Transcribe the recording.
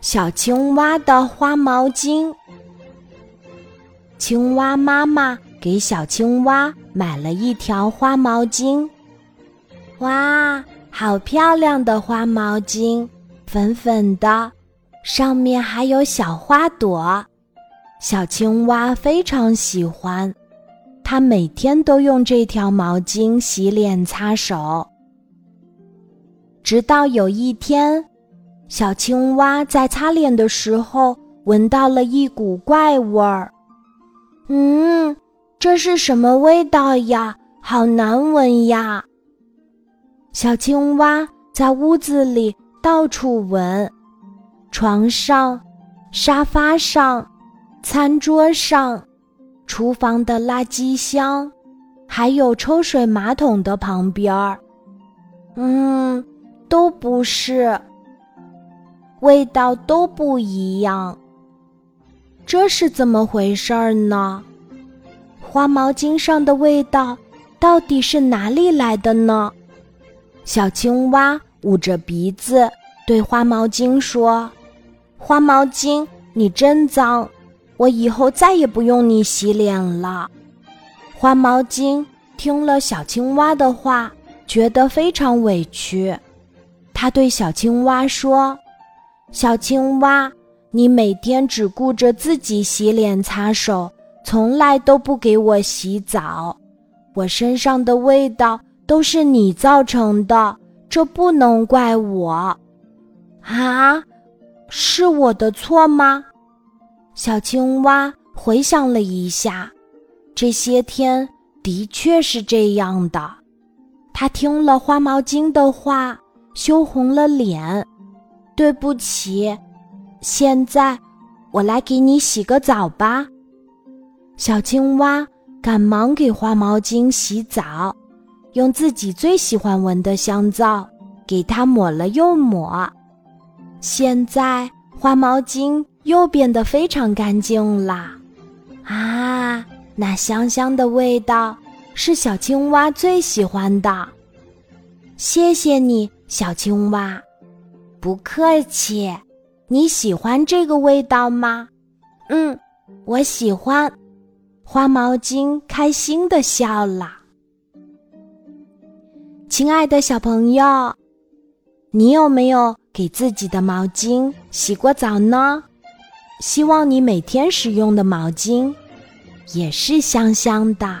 小青蛙的花毛巾。青蛙妈妈给小青蛙买了一条花毛巾。哇，好漂亮的花毛巾，粉粉的，上面还有小花朵。小青蛙非常喜欢，它每天都用这条毛巾洗脸擦手。直到有一天。小青蛙在擦脸的时候闻到了一股怪味儿，嗯，这是什么味道呀？好难闻呀！小青蛙在屋子里到处闻，床上、沙发上、餐桌上、厨房的垃圾箱，还有抽水马桶的旁边儿，嗯，都不是。味道都不一样，这是怎么回事儿呢？花毛巾上的味道到底是哪里来的呢？小青蛙捂着鼻子对花毛巾说：“花毛巾，你真脏，我以后再也不用你洗脸了。”花毛巾听了小青蛙的话，觉得非常委屈，他对小青蛙说。小青蛙，你每天只顾着自己洗脸擦手，从来都不给我洗澡。我身上的味道都是你造成的，这不能怪我。啊，是我的错吗？小青蛙回想了一下，这些天的确是这样的。他听了花毛巾的话，羞红了脸。对不起，现在我来给你洗个澡吧。小青蛙赶忙给花毛巾洗澡，用自己最喜欢闻的香皂给它抹了又抹。现在花毛巾又变得非常干净啦！啊，那香香的味道是小青蛙最喜欢的。谢谢你，小青蛙。不客气，你喜欢这个味道吗？嗯，我喜欢。花毛巾开心的笑了。亲爱的小朋友，你有没有给自己的毛巾洗过澡呢？希望你每天使用的毛巾也是香香的。